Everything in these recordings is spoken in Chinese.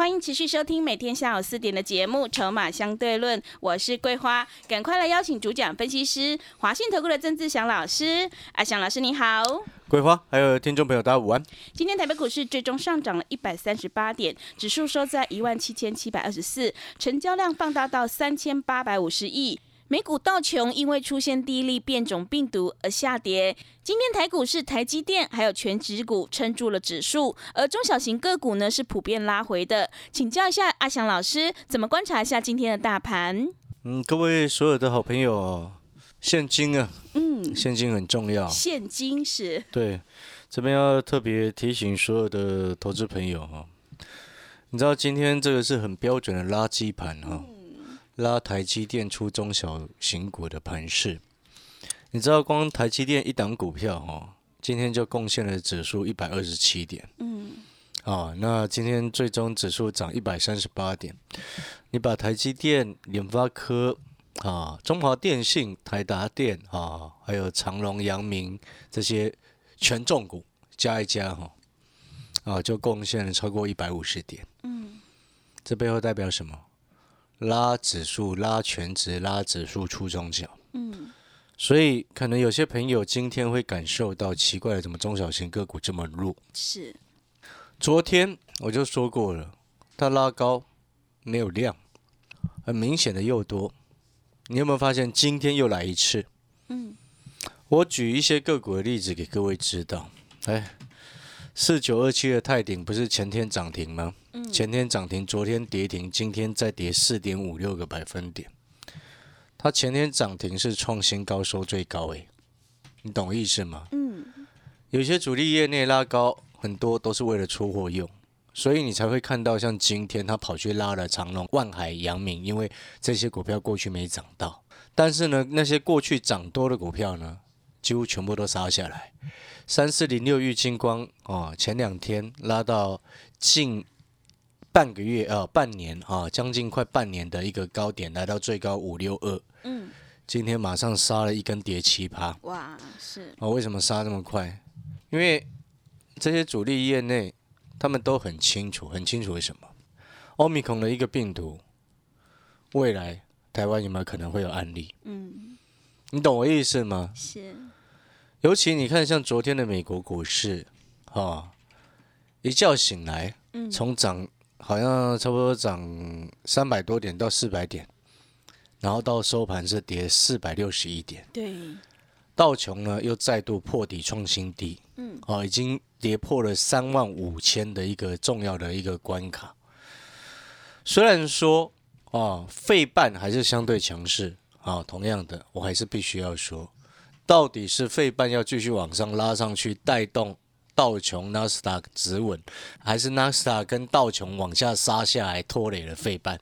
欢迎持续收听每天下午四点的节目《筹码相对论》，我是桂花，赶快来邀请主讲分析师华信投顾的曾志祥老师。阿祥老师你好，桂花还有听众朋友大家午安。今天台北股市最终上涨了一百三十八点，指数收在一万七千七百二十四，成交量放大到三千八百五十亿。美股道琼因为出现第一例变种病毒而下跌。今天台股是台积电还有全指股撑住了指数，而中小型个股呢是普遍拉回的。请教一下阿翔老师，怎么观察一下今天的大盘？嗯，各位所有的好朋友，现金啊，嗯，现金很重要。现金是？对，这边要特别提醒所有的投资朋友哈，你知道今天这个是很标准的垃圾盘哈。拉台积电出中小型股的盘势，你知道光台积电一档股票哈，今天就贡献了指数一百二十七点。嗯，啊，那今天最终指数涨一百三十八点。你把台积电、联发科、啊中华电信、台达电啊，还有长隆、阳明这些权重股加一加哈，啊，就贡献了超过一百五十点。嗯，这背后代表什么？拉指数，拉全值，拉指数出中小。嗯，所以可能有些朋友今天会感受到奇怪的，怎么中小型个股这么弱？是，昨天我就说过了，它拉高没有量，很明显的又多。你有没有发现今天又来一次？嗯，我举一些个股的例子给各位知道。哎。四九二七的泰鼎不是前天涨停吗？嗯前天涨停，昨天跌停，今天再跌四点五六个百分点。它前天涨停是创新高，收最高诶，你懂意思吗？嗯。有些主力业内拉高很多都是为了出货用，所以你才会看到像今天他跑去拉了长隆、万海、阳明，因为这些股票过去没涨到。但是呢，那些过去涨多的股票呢，几乎全部都杀下来。三四零六玉金光哦，前两天拉到近半个月呃半年啊，将近快半年的一个高点，来到最高五六二。嗯，今天马上杀了一根跌七趴。哇，是哦，为什么杀这么快？因为这些主力业内他们都很清楚，很清楚为什么欧米孔的一个病毒，未来台湾有没有可能会有案例？嗯，你懂我意思吗？是。尤其你看，像昨天的美国股市，哈，一觉醒来，从涨好像差不多涨三百多点到四百点，然后到收盘是跌四百六十一点。对，道琼呢又再度破底创新低，嗯，哦，已经跌破了三万五千的一个重要的一个关卡。虽然说啊，费半还是相对强势，啊，同样的，我还是必须要说。到底是费半要继续往上拉上去，带动道琼、纳斯达克止稳，还是纳斯达跟道琼往下杀下来拖累了费半？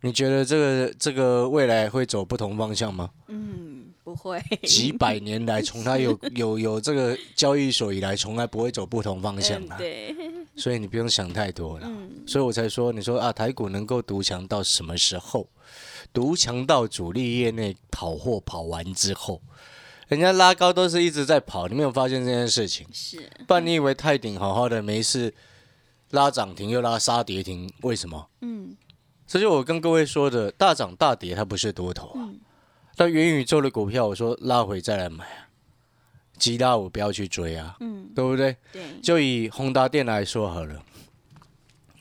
你觉得这个这个未来会走不同方向吗？嗯，不会。几百年来，从它有 有有这个交易所以来，从来不会走不同方向啊。对。所以你不用想太多了。所以我才说，你说啊，台股能够独强到什么时候？独强到主力业内跑货跑完之后。人家拉高都是一直在跑，你没有发现这件事情？是，不然你以为泰鼎好好的没事，拉涨停又拉杀跌停，为什么？嗯，这就我跟各位说的，大涨大跌它不是多头啊。但元宇宙的股票，我说拉回再来买啊，急拉我不要去追啊，嗯，对不对？对。就以宏达电来说好了，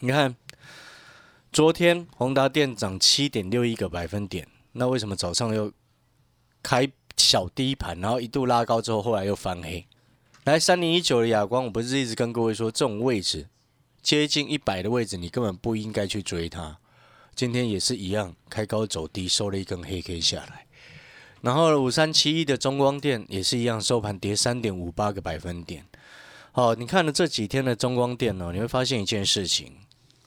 你看，昨天宏达电涨七点六一个百分点，那为什么早上又开？小低盘，然后一度拉高之后，后来又翻黑。来三零一九的亚光，我不是一直跟各位说，这种位置接近一百的位置，你根本不应该去追它。今天也是一样，开高走低，收了一根黑 K 下来。然后五三七一的中光电也是一样，收盘跌三点五八个百分点。好，你看了这几天的中光电呢，你会发现一件事情，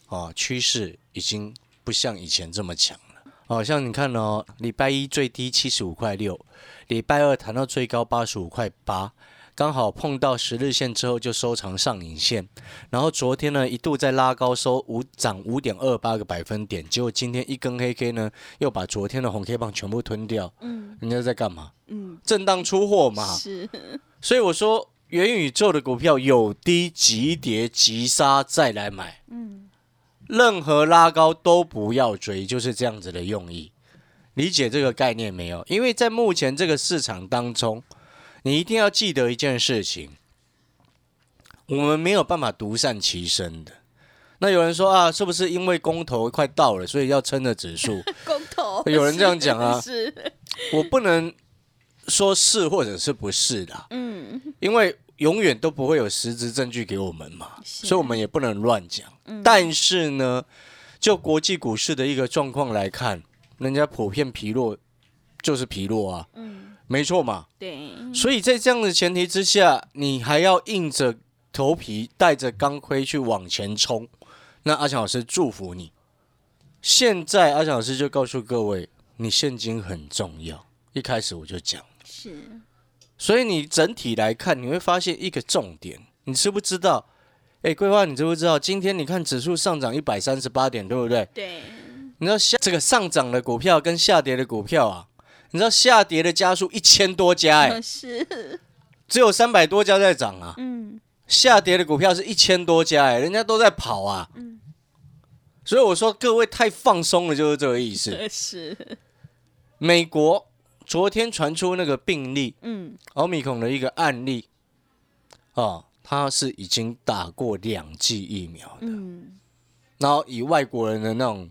啊，趋势已经不像以前这么强了。哦，像你看哦，礼拜一最低七十五块六，礼拜二谈到最高八十五块八。刚好碰到十日线之后就收藏上影线，然后昨天呢一度在拉高收五涨五点二八个百分点，结果今天一根黑 K 呢又把昨天的红 K 棒全部吞掉。嗯，人家在干嘛？嗯，震荡出货嘛。是，所以我说元宇宙的股票有低急跌急杀再来买。嗯，任何拉高都不要追，就是这样子的用意。理解这个概念没有？因为在目前这个市场当中。你一定要记得一件事情，我们没有办法独善其身的。那有人说啊，是不是因为公投快到了，所以要撑着指数？公投有人这样讲啊？是，我不能说是或者是不是的。嗯，因为永远都不会有实质证据给我们嘛，所以我们也不能乱讲。但是呢，就国际股市的一个状况来看，人家普遍疲弱，就是疲弱啊。嗯。没错嘛，对，所以在这样的前提之下，你还要硬着头皮带着钢盔去往前冲，那阿强老师祝福你。现在阿强老师就告诉各位，你现金很重要。一开始我就讲，是，所以你整体来看，你会发现一个重点，你知不知道？哎，桂花，你知不知道？今天你看指数上涨一百三十八点，对不对？对。你知道下这个上涨的股票跟下跌的股票啊？你知道下跌的家数一千多家哎，是，只有三百多家在涨啊。嗯，下跌的股票是一千多家哎，人家都在跑啊。嗯，所以我说各位太放松了，就是这个意思。是。美国昨天传出那个病例，嗯，奥密克戎的一个案例，哦，他是已经打过两剂疫苗的，嗯，然后以外国人的那种。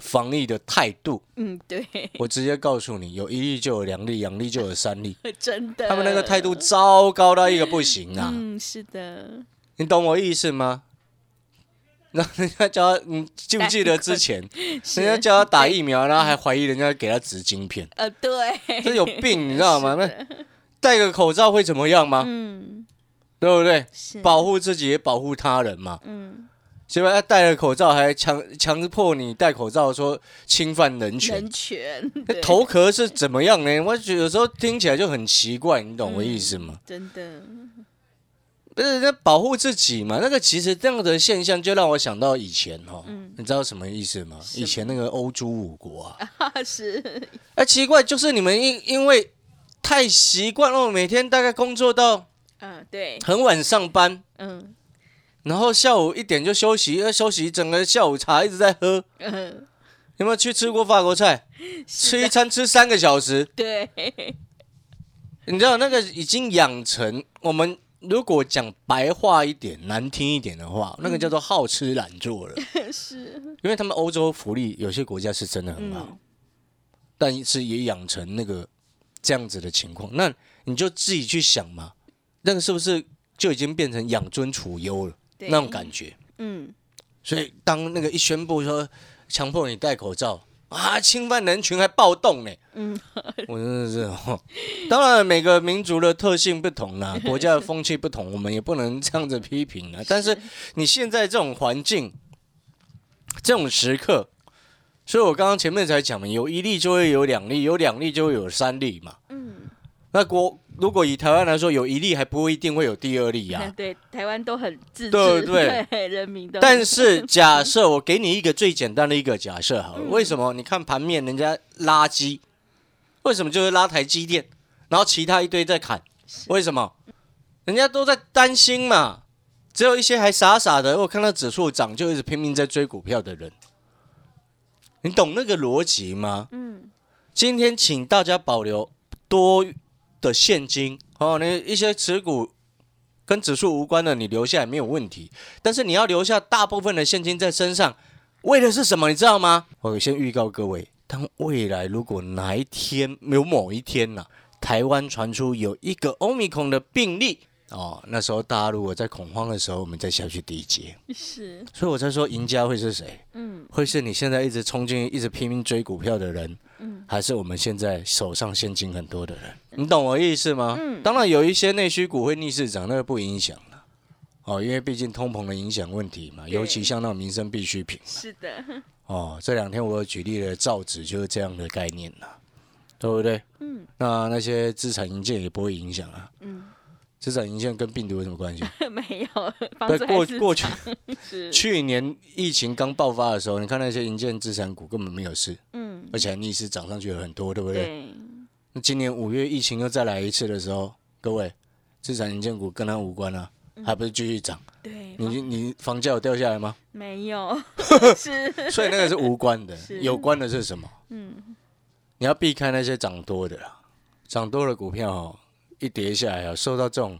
防疫的态度，嗯，对，我直接告诉你，有一例就有两例，两例就有三例，真的，他们那个态度糟糕到一个不行啊！嗯，是的，你懂我意思吗？那人家叫他，你记不记得之前，人家叫他打疫苗，然后还怀疑人家给他植晶片，呃，对，这有病，你知道吗？那戴个口罩会怎么样吗？嗯，对不对？保护自己也保护他人嘛。嗯。结果他戴了口罩，还强强迫你戴口罩，说侵犯人权。人权，头壳是怎么样呢？我觉得有时候听起来就很奇怪，你懂我意思吗？真的，不是在保护自己嘛？那个其实这样的现象，就让我想到以前哦，你知道什么意思吗？以前那个欧洲五国啊，是。哎，奇怪，就是你们因因为太习惯了，每天大概工作到嗯，对，很晚上班，嗯。然后下午一点就休息，要休息整个下午茶一直在喝。有没有去吃过法国菜？吃一餐吃三个小时。对，你知道那个已经养成我们，如果讲白话一点、难听一点的话，那个叫做好吃懒做了。是，因为他们欧洲福利有些国家是真的很好，但是也养成那个这样子的情况。那你就自己去想嘛，那个是不是就已经变成养尊处优了？那种感觉，嗯，所以当那个一宣布说强迫你戴口罩啊，侵犯人群还暴动呢，嗯，我真的是，当然每个民族的特性不同啦，国家的风气不同，我们也不能这样子批评啊。但是你现在这种环境，这种时刻，所以我刚刚前面才讲嘛，有一例就会有两例，有两例就会有三例嘛，嗯，那国。如果以台湾来说，有一例还不一定会有第二例呀。对，台湾都很自治，对对对？人民的。但是假设我给你一个最简单的一个假设，好了，为什么？你看盘面，人家垃圾，为什么就是拉台积电，然后其他一堆在砍？为什么？人家都在担心嘛。只有一些还傻傻的，我看到指数涨就一直拼命在追股票的人，你懂那个逻辑吗？嗯。今天请大家保留多。的现金哦，你一些持股跟指数无关的，你留下来没有问题。但是你要留下大部分的现金在身上，为的是什么？你知道吗？我先预告各位，当未来如果哪一天有某一天呐，台湾传出有一个欧米孔的病例哦，那时候大家如果在恐慌的时候，我们再下去低接。是，所以我才说赢家会是谁？嗯，会是你现在一直冲进、一直拼命追股票的人。还是我们现在手上现金很多的人，你懂我意思吗？嗯，当然有一些内需股会逆市涨，那个不影响了。哦，因为毕竟通膨的影响问题嘛，尤其像那种民生必需品。是的。哦，这两天我有举例的造纸就是这样的概念呐，对不对？嗯。那那些资产银建也不会影响啊。嗯。资产营建跟病毒有什么关系？没有。对，过过去 去年疫情刚爆发的时候，你看那些银建资产股根本没有事。嗯。而且逆势涨上去了很多，对不对？对。那今年五月疫情又再来一次的时候，各位，资产银建股跟它无关啊。还不是继续涨？对，你你房价有掉下来吗？没有，是，所以那个是无关的，有关的是什么？嗯，你要避开那些涨多的啦，涨多的股票哦，一跌下来啊，受到这种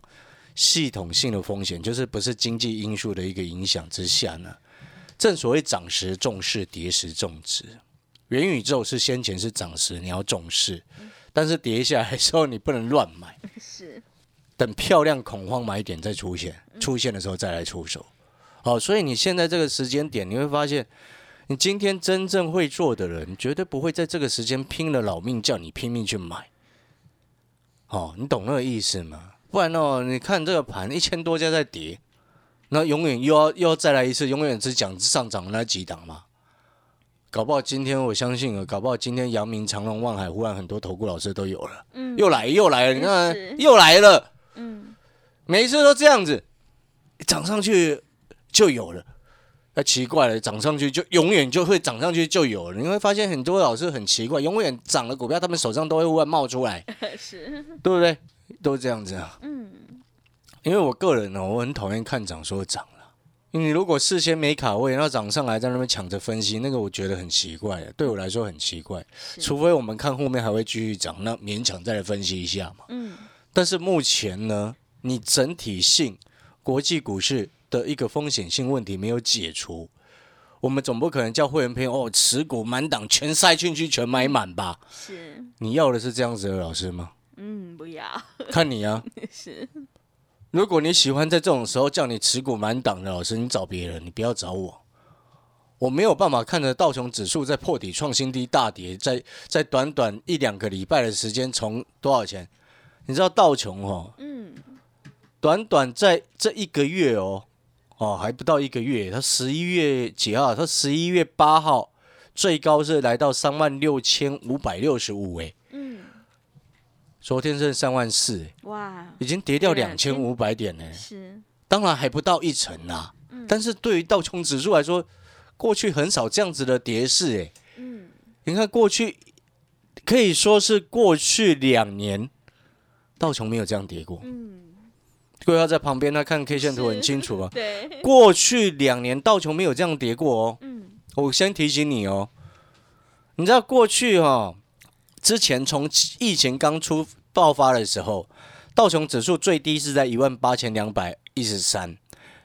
系统性的风险，就是不是经济因素的一个影响之下呢？正所谓涨时重视，跌时重值。元宇宙是先前是涨时你要重视，但是跌下来的时候你不能乱买。是。等漂亮恐慌买点再出现，出现的时候再来出手。好，所以你现在这个时间点，你会发现，你今天真正会做的人，绝对不会在这个时间拼了老命叫你拼命去买。哦，你懂那个意思吗？不然哦，你看这个盘一千多家在跌，那永远又要又要再来一次，永远只讲上涨那几档嘛。搞不好今天我相信了，搞不好今天阳明、长隆、望海，忽然很多投顾老师都有了，嗯，又来又来了，你看又来了。嗯，每一次都这样子，涨上去就有了。那奇怪了，涨上去就永远就会涨上去就有了。你会发现很多老师很奇怪，永远涨的股票，他们手上都会忽然冒出来，是，对不对？都是这样子啊。嗯，因为我个人呢，我很讨厌看涨说涨了。你如果事先没卡位，然后涨上来在那边抢着分析，那个我觉得很奇怪，对我来说很奇怪。除非我们看后面还会继续涨，那勉强再来分析一下嘛。嗯。但是目前呢，你整体性国际股市的一个风险性问题没有解除，我们总不可能叫会员朋友哦持股满档全塞进去全买满吧？是，你要的是这样子的老师吗？嗯，不要，看你啊。是，如果你喜欢在这种时候叫你持股满档的老师，你找别人，你不要找我。我没有办法看着道琼指数在破底创新低大跌，在在短短一两个礼拜的时间从多少钱？你知道道琼哦，嗯，短短在这一个月哦，哦还不到一个月，它十一月几号？它十一月八号最高是来到三万六千五百六十五哎，嗯，昨天是三万四，哇，已经跌掉两千五百点呢，是，当然还不到一成呐，嗯，但是对于道琼指数来说，过去很少这样子的跌势哎，嗯，你看过去可以说是过去两年。道琼没有这样跌过。嗯，各位要在旁边，他看 K 线图很清楚啊。对，过去两年道琼没有这样跌过哦。嗯，我先提醒你哦，你知道过去哈，之前从疫情刚出爆发的时候，道琼指数最低是在一万八千两百一十三。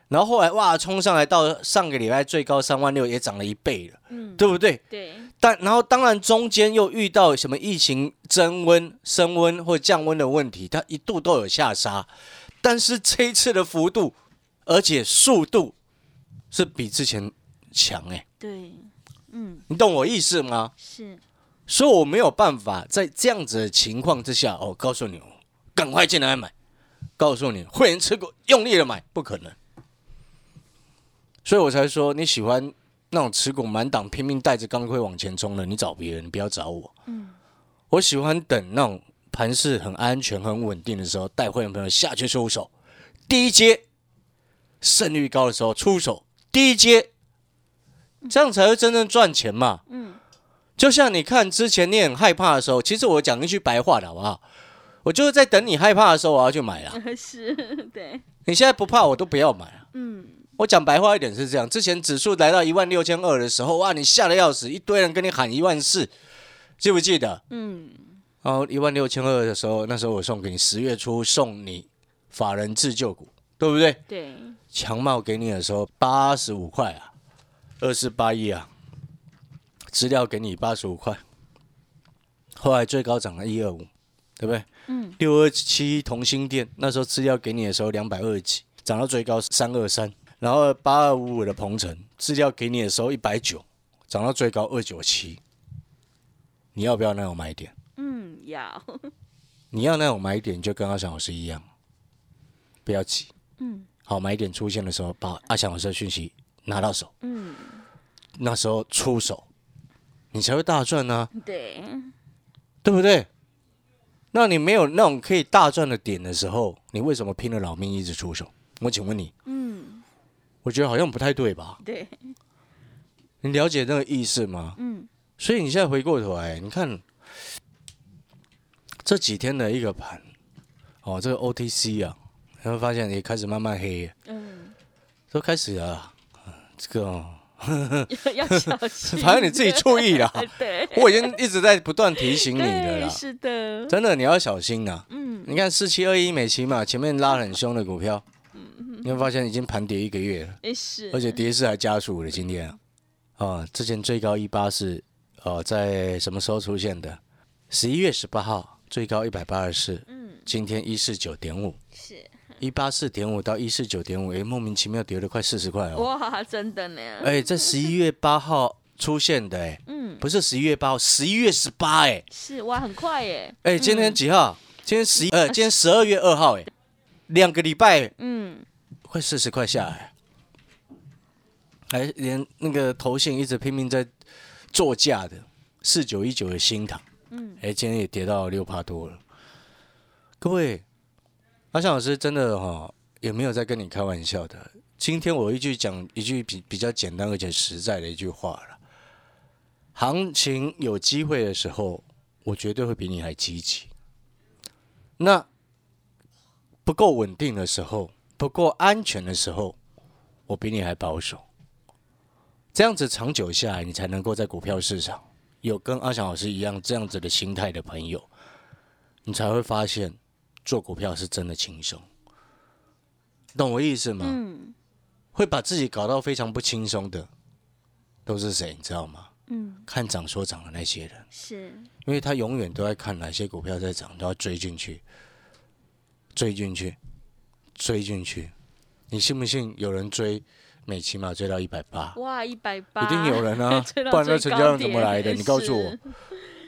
然后后来哇，冲上来到上个礼拜最高三万六，也涨了一倍了，嗯，对不对？对。但然后当然中间又遇到什么疫情增温、升温或降温的问题，它一度都有下杀。但是这一次的幅度，而且速度是比之前强哎。对，嗯，你懂我意思吗？是。所以我没有办法在这样子的情况之下，哦，告诉你，赶快进来买。告诉你，会员持股用力的买，不可能。所以我才说你喜欢那种持股满档拼命带着钢盔往前冲的，你找别人，你不要找我。嗯，我喜欢等那种盘势很安全、很稳定的时候，带会员朋友下去出手，第一阶胜率高的时候出手，第一阶，这样才会真正赚钱嘛。嗯，就像你看之前你很害怕的时候，其实我讲一句白话的好不好？我就是在等你害怕的时候，我要去买了。是，对。你现在不怕，我都不要买了。嗯。我讲白话一点是这样：之前指数来到一万六千二的时候，哇，你吓得要死，一堆人跟你喊一万四，记不记得？嗯。然后一万六千二的时候，那时候我送给你十月初送你法人自救股，对不对？对。强茂给你的时候八十五块啊，二四八一啊，资料给你八十五块，后来最高涨了一二五，对不对？嗯。六二七同心店那时候资料给你的时候两百二几，涨到最高三二三。然后八二五五的鹏程资料给你的时候一百九，涨到最高二九七，你要不要那种买点？嗯，要。你要那种买点，就跟阿翔老师一样，不要急。嗯。好买点出现的时候，把阿翔老师的讯息拿到手，嗯，那时候出手，你才会大赚呢、对，对不对？那你没有那种可以大赚的点的时候，你为什么拼了老命一直出手？我请问你，嗯，我觉得好像不太对吧？对，你了解那个意思吗？嗯，所以你现在回过头来，你看这几天的一个盘，哦，这个 OTC 啊，你会发现也开始慢慢黑，嗯，都开始啊，这个、哦，要小心，反正你自己注意啦。对，我已经一直在不断提醒你的对，啦，是的，真的你要小心啊、嗯，你看四七二一美期嘛，前面拉很凶的股票，嗯。你会发现已经盘跌一个月了，也是，而且跌势还加速了。今天啊，啊，之前最高一八四，呃，在什么时候出现的？十一月十八号最高一百八十四，嗯，今天一四九点五，是，一八四点五到一四九点五，哎，莫名其妙跌了快四十块哦。哇，真的呢，哎，在十一月八号出现的，哎，嗯，不是十一月八号，十一月十八，哎，是，哇，很快耶，哎，今天几号？今天十一，呃，今天十二月二号，哎，两个礼拜嗯，快四十块下来，还连那个头信一直拼命在做价的四九一九的新塘，嗯，哎，今天也跌到六趴多了。各位，阿翔老师真的哈、也没有在跟你开玩笑的。今天我一句讲一句比比较简单而且实在的一句话了，行情有机会的时候，我绝对会比你还积极。那不够稳定的时候，不够安全的时候，我比你还保守。这样子长久下来，你才能够在股票市场有跟阿翔老师一样这样子的心态的朋友，你才会发现做股票是真的轻松。懂我意思吗？嗯，会把自己搞到非常不轻松的，都是谁？你知道吗？嗯，看涨说涨的那些人，是，因为他永远都在看哪些股票在涨，都要追进去，追进去，追进去。你信不信有人追美骑马追到一百八？哇，一百八，一定有人啊 不然那成交量怎么来的？你告诉我。是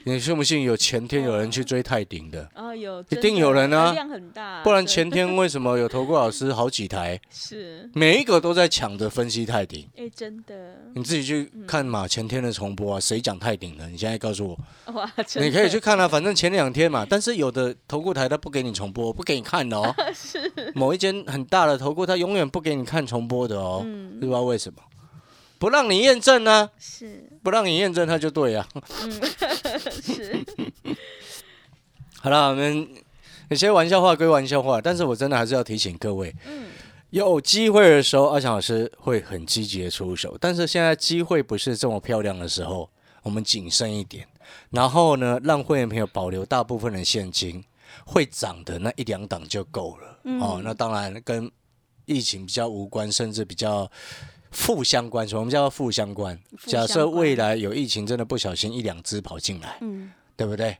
你信不信有前天有人去追泰鼎的？哦，有，一定有人啊量很大，不然前天为什么有投顾老师好几台，是，每一个都在抢着分析泰鼎？哎，真的，你自己去看嘛，前天的重播啊，谁讲泰鼎的？你现在告诉我，哇，真你可以去看啊，反正前两天嘛。但是有的投顾台他不给你重播，不给你看的哦。某一间很大的投顾，他永远不给你看重播的哦，嗯不知道为什么，不让你验证呢、是，不让你验证他就对呀啊。是，好了，我们有些玩笑话归玩笑话，但是我真的还是要提醒各位，嗯，有机会的时候，阿强老师会很积极的出手。但是现在机会不是这么漂亮的时候，我们谨慎一点。然后呢，让会员朋友保留大部分的现金，会涨的那一两档就够了。嗯哦，那当然跟疫情比较无关，甚至比较负相关。什么叫负相关？假设未来有疫情，真的不小心一两只跑进来，嗯，对不对？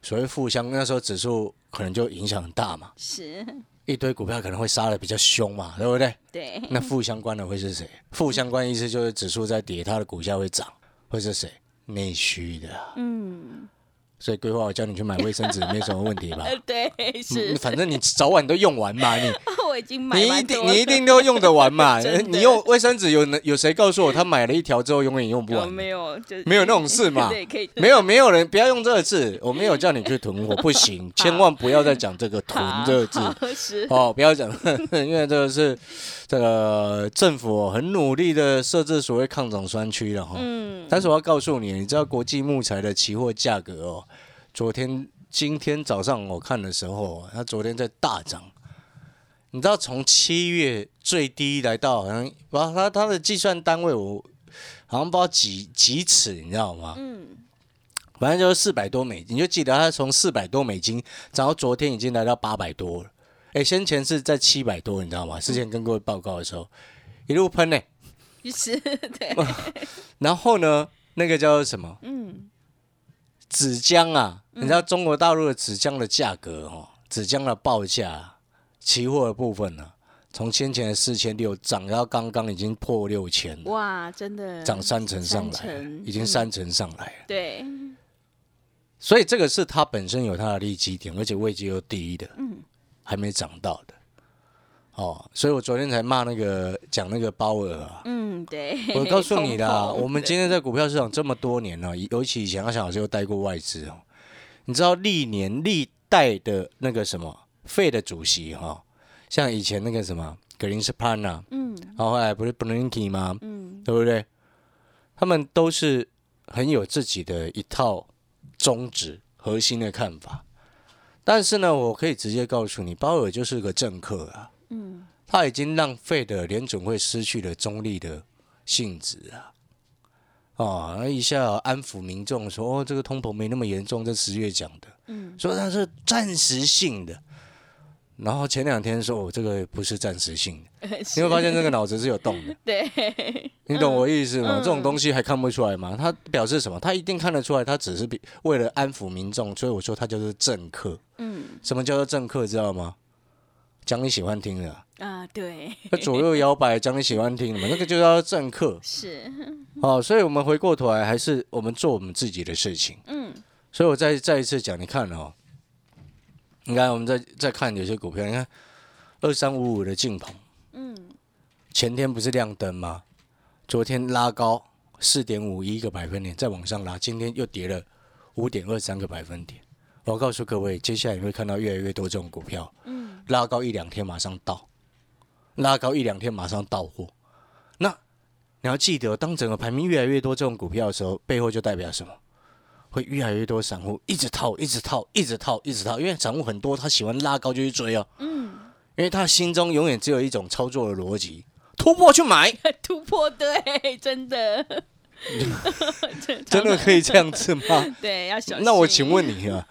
所谓负相，那时候指数可能就影响很大嘛，是，一堆股票可能会杀的比较凶嘛，对不对？对，那负相关的会是谁？负相关意思就是指数在跌，它的股价会涨，会是谁？内需的啊。嗯，所以规划我叫你去买卫生纸，没什么问题吧？呃，对，是嗯，反正你早晚都用完嘛，你 我已经买你一定你一定都用得完嘛 你用卫生纸有能有谁告诉我他买了一条之后永远用不完？没有？就没有那种事嘛 对，可以，没有没有人不要用这个字，我没有叫你去囤货，不行，千万不要再讲这个囤这个字。哦，不要讲，因为这个是这个政府很努力的设置所谓抗涨专区了哈。嗯，但是我要告诉你，你知道国际木材的期货价格哦，昨天、今天早上我看的时候，它昨天在大涨。你知道从七月最低来到好像，哇，它它的计算单位我好像不知道几几尺，你知道吗？嗯，反正就是四百多美金，你就记得它从四百多美金涨到昨天已经来到八百多了。哎，先前是在七百多，你知道吗？之前跟各位报告的时候，一路喷呢、是，对，然后呢，那个叫做什么嗯，纸浆啊？你知道中国大陆的纸浆的价格哦，纸浆的报价，期货的部分呢、从先前的四千六涨到刚刚已经破六千，哇，真的涨三成上来已经嗯三成上来了。对，所以这个是它本身有它的利基点，而且位置又低的，嗯，还没涨到的。哦，所以我昨天才骂那个讲那个鲍尔啊。嗯，对。我告诉你啦，我们今天在股票市场这么多年了、尤其以前阿翔老师又带过外资哦，你知道历年历代的那个什么费的主席哈、像以前那个什么格林斯潘呐，嗯然后后来不是 Bernanke 吗？嗯对不对？他们都是很有自己的一套宗旨、核心的看法。但是呢，我可以直接告诉你，鲍尔就是个政客啊，嗯他已经浪费的联总会失去了中立的性质啊。哦，那一下安抚民众说，哦，这个通膨没那么严重，这十月讲的，嗯，说它是暂时性的。然后前两天说，哦，这个不是暂时性的，你会发现这个脑子是有动的。对，你懂我意思吗？嗯这种东西还看不出来吗？他表示什么？他一定看得出来，他只是比为了安抚民众，所以我说他就是政客。嗯什么叫做政客？知道吗？讲你喜欢听的啊，啊，对，那左右摇摆讲你喜欢听的嘛，那个就叫做政客是，哦。所以我们回过头来，还是我们做我们自己的事情。嗯所以我再再一次讲，你看哦，你看我们再再看有些股票，你看二三五五的劲鹏，嗯前天不是亮灯吗？昨天拉高四点五一个百分点，再往上拉，今天又跌了五点二三个百分点。我告诉各位，接下来你会看到越来越多这种股票，嗯拉高一两天马上到，拉高一两天马上到货。那你要记得，当整个排名越来越多这种股票的时候，背后就代表什么？会越来越多散户一直套，一直套，一直套，一直套，因为散户很多，他喜欢拉高就去追哦，嗯，因为他心中永远只有一种操作的逻辑：突破去买。突破，对，真的，真的可以这样子吗？对，要小心。那我请问你啊，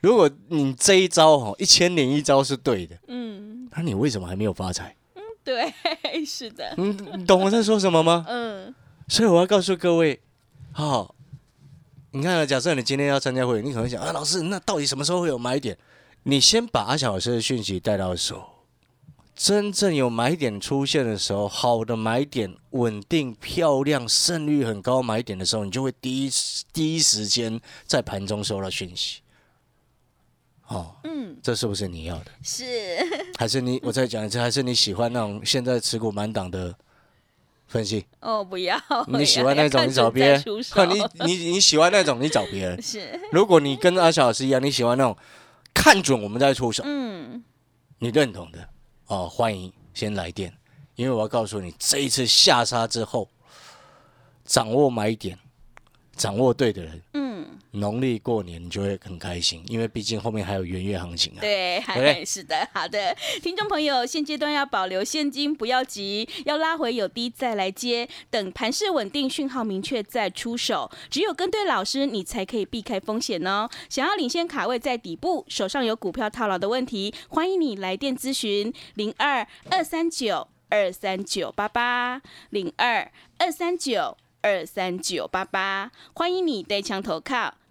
如果你这一招哈一千零一招是对的，嗯，那你为什么还没有发财？对，是的，你你懂我在说什么吗？嗯所以我要告诉各位，好、你看啊，假设你今天要参加会员，你可能想啊，老师，那到底什么时候会有买点？你先把阿小老师的讯息带到手，真正有买点出现的时候，好的买点、稳定、漂亮、胜率很高买点的时候，你就会第一时第一时间在盘中收到讯息。哦，嗯，这是不是你要的？是，还是你？我再讲一次，还是你喜欢那种现在持股满档的分析？哦，不要，你 喜欢那种，你找别人。你你你喜欢那种，你找别人。是，如果你跟阿小老师一样，你喜欢那种看准我们再出手，嗯你认同的哦，欢迎先来电，因为我要告诉你，这一次下杀之后，掌握买点，掌握对的人，嗯，农历过年你就会很开心，因为毕竟后面还有元月行情啊。对，还是的，好的，听众朋友，现阶段要保留现金，不要急，要拉回有低再来接，等盘势稳定、讯号明确再出手。只有跟对老师，你才可以避开风险哦。想要领先卡位在底部，手上有股票套牢的问题，欢迎你来电咨询零二二三九二三九八八零二二三九二三九八八，欢迎你带枪投靠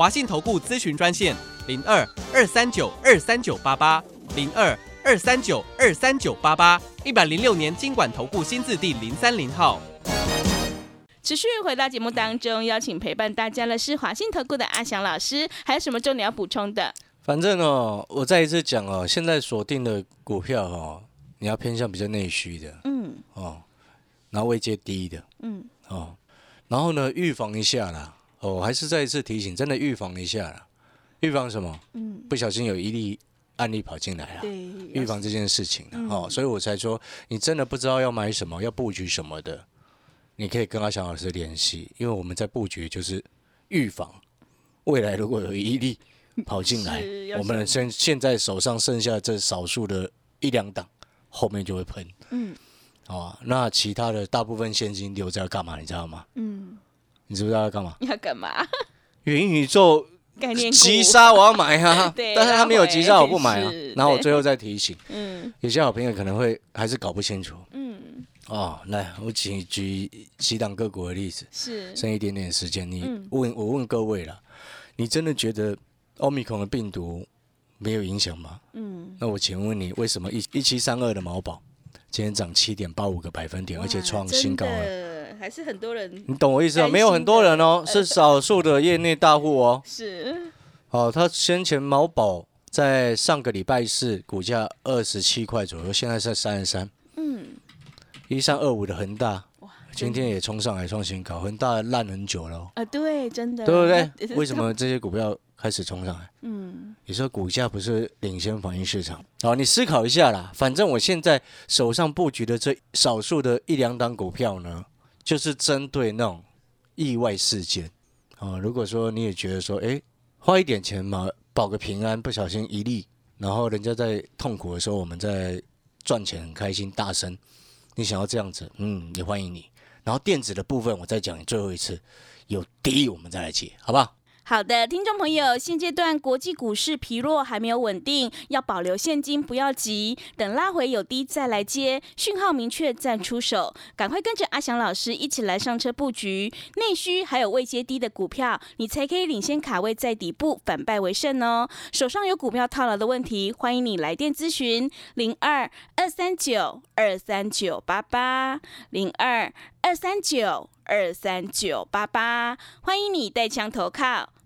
华信投顾咨询专线零二二三九二三九八八零二二三九二三九八八，一百零六年经管投顾新字第零三零号。持续回到节目当中，邀请陪伴大家的是华信投顾的阿翔老师，还有什么重点要补充的？反正哦，我再一次讲哦，现在锁定的股票哦，你要偏向比较内需的嗯哦，然后位阶低的嗯，哦，然后呢，预防一下啦。哦，还是再一次提醒，真的预防一下了。预防什么？嗯，不小心有一例案例跑进来了。对，预防这件事情的、嗯哦，所以我才说，你真的不知道要买什么，要布局什么的，你可以跟阿翔老师联系，因为我们在布局就是预防，未来如果有一例跑进来，我们现现在手上剩下这少数的一两档，后面就会喷，嗯哦，那其他的大部分现金留着要干嘛？你知道吗？嗯，你知不知道要干嘛？要干嘛？元宇宙概念急杀我要买啊 对，但是他没有急杀我不买啊。然后我最后再提醒，嗯有些好朋友可能会还是搞不清楚嗯，哦。来，我举举几档个股的例子，是剩一点点时间，你嗯问我问各位了，你真的觉得奥密克戎的病毒没有影响吗？嗯，那我请问你，为什么一一七三二的毛宝今天涨七点八五个百分点，而且创新高了？了，还是很多人你懂我意思吗？没有很多人哦，是少数的业内大户哦。是哦，他先前毛宝在上个礼拜四股价二十七块左右，现在是三十三。嗯一三二五的恒大哇，今天也冲上来创新高，恒大烂很久了哦，啊对，真的对不对？为什？么这些股票开始冲上来？嗯你说股价不是领先反映市场？好，你思考一下啦。反正我现在手上布局的这少数的一两档股票呢，就是针对那种意外事件。啊，如果说你也觉得说，哎，花一点钱嘛，保个平安，不小心一例，然后人家在痛苦的时候，我们在赚钱很开心，大声，你想要这样子，嗯，也欢迎你。然后电子的部分，我再讲你最后一次，有低我们再来接，好不好？好的，听众朋友，现阶段国际股市疲弱，还没有稳定，要保留现金，不要急，等拉回有低再来接，讯号明确再出手，赶快跟着阿翔老师一起来上车布局内需还有未接低的股票，你才可以领先卡位在底部，反败为胜哦。手上有股票套牢的问题，欢迎你来电咨询零二二三九二三九八八零二二三九二三九八八，欢迎你带枪投靠。